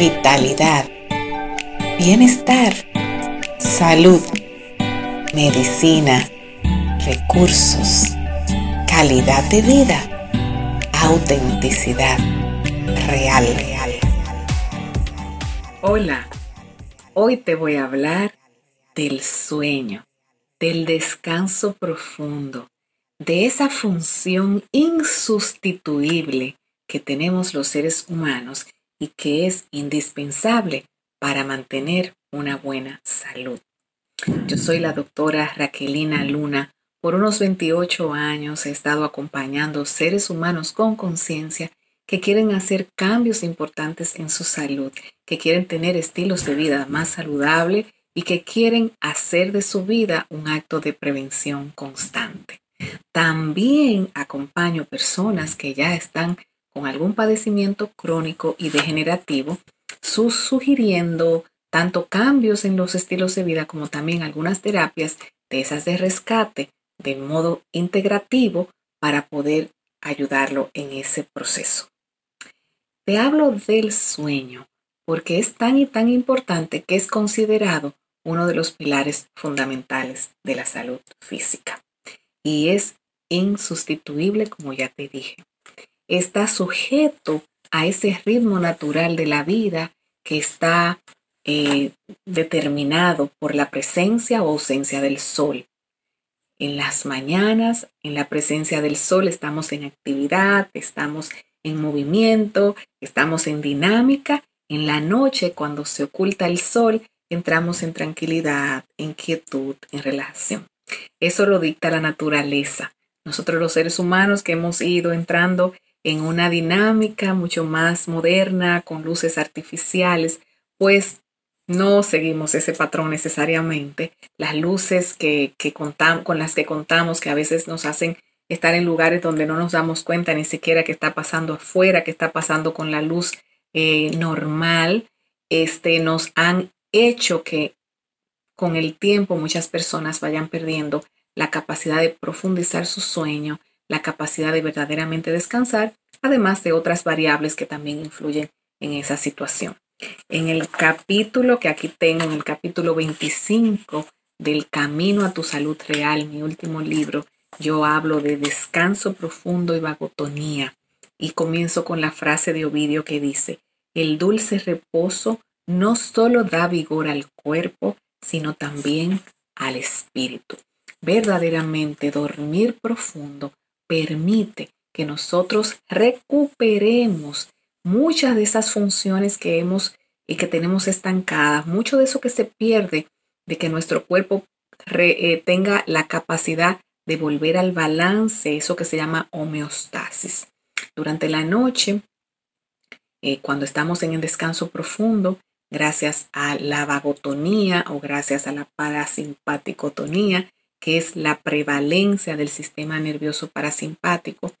vitalidad, bienestar, salud, medicina, recursos, calidad de vida, autenticidad real. Hola, hoy te voy a hablar del sueño, del descanso profundo, de esa función insustituible que tenemos los seres humanos y que es indispensable para mantener una buena salud. Yo soy la doctora Raquelina Luna. Por unos 28 años he estado acompañando seres humanos con conciencia que quieren hacer cambios importantes en su salud, que quieren tener estilos de vida más saludables y que quieren hacer de su vida un acto de prevención constante. También acompaño personas que ya están con algún padecimiento crónico y degenerativo, sugiriendo tanto cambios en los estilos de vida como también algunas terapias de esas de rescate de modo integrativo para poder ayudarlo en ese proceso. Te hablo del sueño porque es tan y tan importante que es considerado uno de los pilares fundamentales de la salud física y es insustituible como ya te dije está sujeto a ese ritmo natural de la vida que está eh, determinado por la presencia o ausencia del sol. En las mañanas, en la presencia del sol, estamos en actividad, estamos en movimiento, estamos en dinámica. En la noche, cuando se oculta el sol, entramos en tranquilidad, en quietud, en relajación. Eso lo dicta la naturaleza. Nosotros los seres humanos que hemos ido entrando en una dinámica mucho más moderna, con luces artificiales, pues no seguimos ese patrón necesariamente. Las luces que, contamos, con las que contamos, que a veces nos hacen estar en lugares donde no nos damos cuenta ni siquiera qué está pasando afuera, qué está pasando con la luz eh, normal, este, nos han hecho que con el tiempo muchas personas vayan perdiendo la capacidad de profundizar su sueño, la capacidad de verdaderamente descansar, además de otras variables que también influyen en esa situación. En el capítulo que aquí tengo, en el capítulo 25 del Camino a tu Salud Real, mi último libro, yo hablo de descanso profundo y vagotonía y comienzo con la frase de Ovidio que dice, el dulce reposo no solo da vigor al cuerpo, sino también al espíritu. Verdaderamente dormir profundo permite que nosotros recuperemos muchas de esas funciones que hemos y que tenemos estancadas, mucho de eso que se pierde, de que nuestro cuerpo eh, tenga la capacidad de volver al balance, eso que se llama homeostasis. Durante la noche, eh, cuando estamos en el descanso profundo, gracias a la vagotonía o gracias a la parasimpaticotonía, que es la prevalencia del sistema nervioso parasimpático,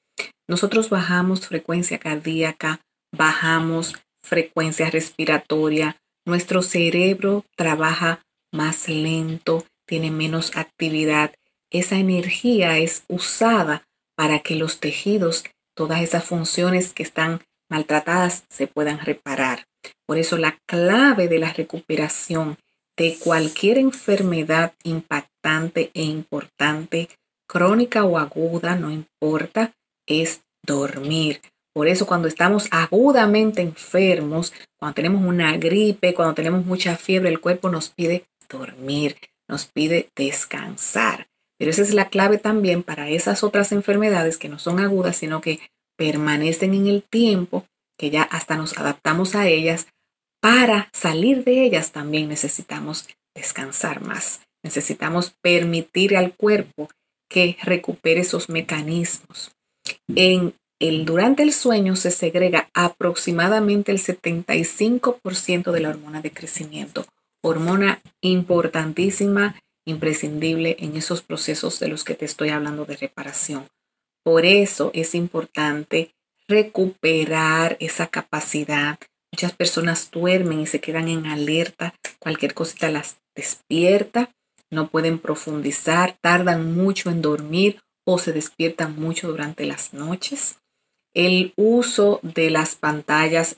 nosotros bajamos frecuencia cardíaca, bajamos frecuencia respiratoria, nuestro cerebro trabaja más lento, tiene menos actividad. Esa energía es usada para que los tejidos, todas esas funciones que están maltratadas, se puedan reparar. Por eso la clave de la recuperación de cualquier enfermedad impactante e importante, crónica o aguda, no importa, es dormir. Por eso cuando estamos agudamente enfermos, cuando tenemos una gripe, cuando tenemos mucha fiebre, el cuerpo nos pide dormir, nos pide descansar. Pero esa es la clave también para esas otras enfermedades que no son agudas, sino que permanecen en el tiempo, que ya hasta nos adaptamos a ellas para salir de ellas también necesitamos descansar más. Necesitamos permitir al cuerpo que recupere esos mecanismos. En el, durante el sueño se segrega aproximadamente el 75% de la hormona de crecimiento, hormona importantísima, imprescindible en esos procesos de los que te estoy hablando de reparación. Por eso es importante recuperar esa capacidad Muchas personas duermen y se quedan en alerta, cualquier cosita las despierta, no pueden profundizar, tardan mucho en dormir o se despiertan mucho durante las noches. El uso de las pantallas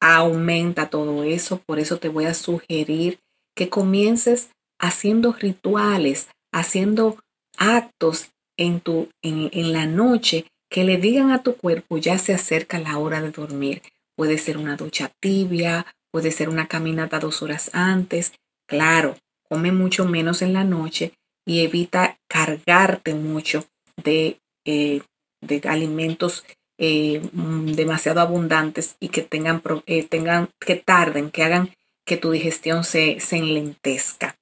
aumenta todo eso. Por eso te voy a sugerir que comiences haciendo rituales, haciendo actos en, tu, en, en la noche que le digan a tu cuerpo ya se acerca la hora de dormir. Puede ser una ducha tibia, puede ser una caminata dos horas antes. Claro, come mucho menos en la noche y evita cargarte mucho de, eh, de alimentos eh, mm, demasiado abundantes y que tengan, eh, tengan, que tarden, que hagan que tu digestión se, se enlentezca.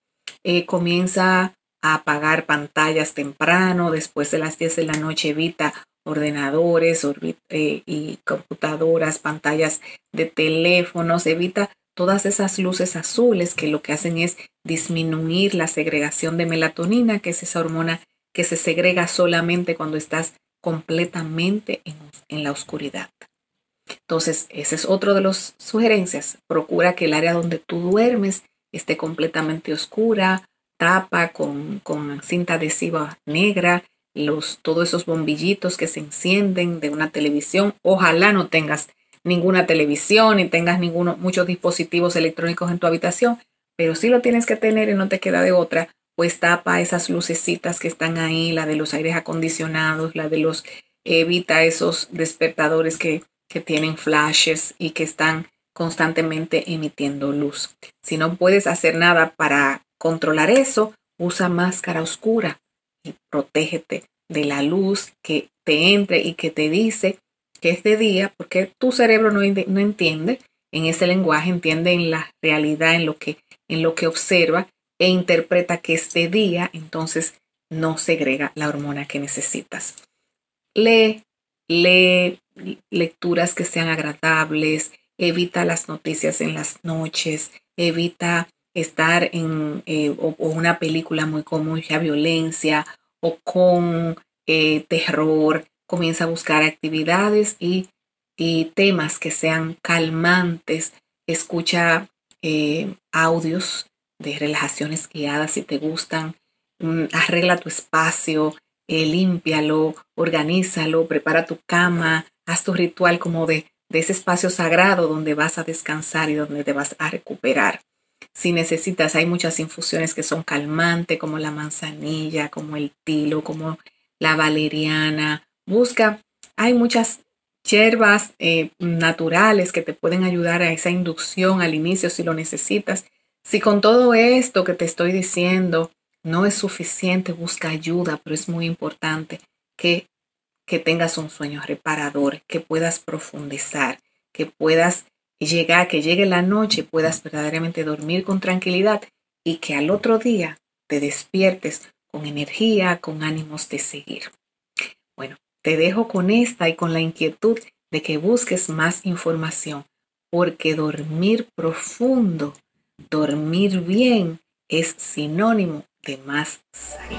comienza a apagar pantallas temprano, después de las 10 de la noche evita ordenadores y computadoras, pantallas de teléfonos, evita todas esas luces azules que lo que hacen es disminuir la segregación de melatonina, que es esa hormona que se segrega solamente cuando estás completamente en, la oscuridad. Entonces, ese es otro de las sugerencias. Procura que el área donde tú duermes esté completamente oscura, tapa con, con cinta adhesiva negra, los, todos esos bombillitos que se encienden de una televisión. Ojalá no tengas ninguna televisión y tengas ninguno, muchos dispositivos electrónicos en tu habitación, pero si lo tienes que tener y no te queda de otra, pues tapa esas lucecitas que están ahí, la de los aires acondicionados, la de los, evita esos despertadores que, que tienen flashes y que están constantemente emitiendo luz. Si no puedes hacer nada para controlar eso, usa máscara oscura protégete de la luz que te entre y que te dice que es de día, porque tu cerebro no, no entiende en ese lenguaje, entiende en la realidad, en lo que, en lo que observa e interpreta que es de día, entonces no segrega la hormona que necesitas. Lee, lee lecturas que sean agradables, evita las noticias en las noches, evita estar en eh, una película muy con mucha violencia o con eh, terror, comienza a buscar actividades y, temas que sean calmantes. Escucha eh, audios de relajaciones guiadas si te gustan. Mm, arregla tu espacio, eh, límpialo, organízalo, prepara tu cama, haz tu ritual como de, de ese espacio sagrado donde vas a descansar y donde te vas a recuperar. Si necesitas, hay muchas infusiones que son calmantes, como la manzanilla, como el tilo, como la valeriana, Busca, hay muchas hierbas eh, naturales que te pueden ayudar a esa inducción al inicio si lo necesitas. Si con todo esto que te estoy diciendo no es suficiente, busca ayuda, pero es muy importante que, que tengas un sueño reparador, que puedas profundizar, que puedas llegar, que llegue la noche, puedas verdaderamente dormir con tranquilidad y que al otro día te despiertes con energía, con ánimos de seguir. Bueno, te dejo con esta y con la inquietud de que busques más información, porque dormir profundo, dormir bien, es sinónimo de más salud.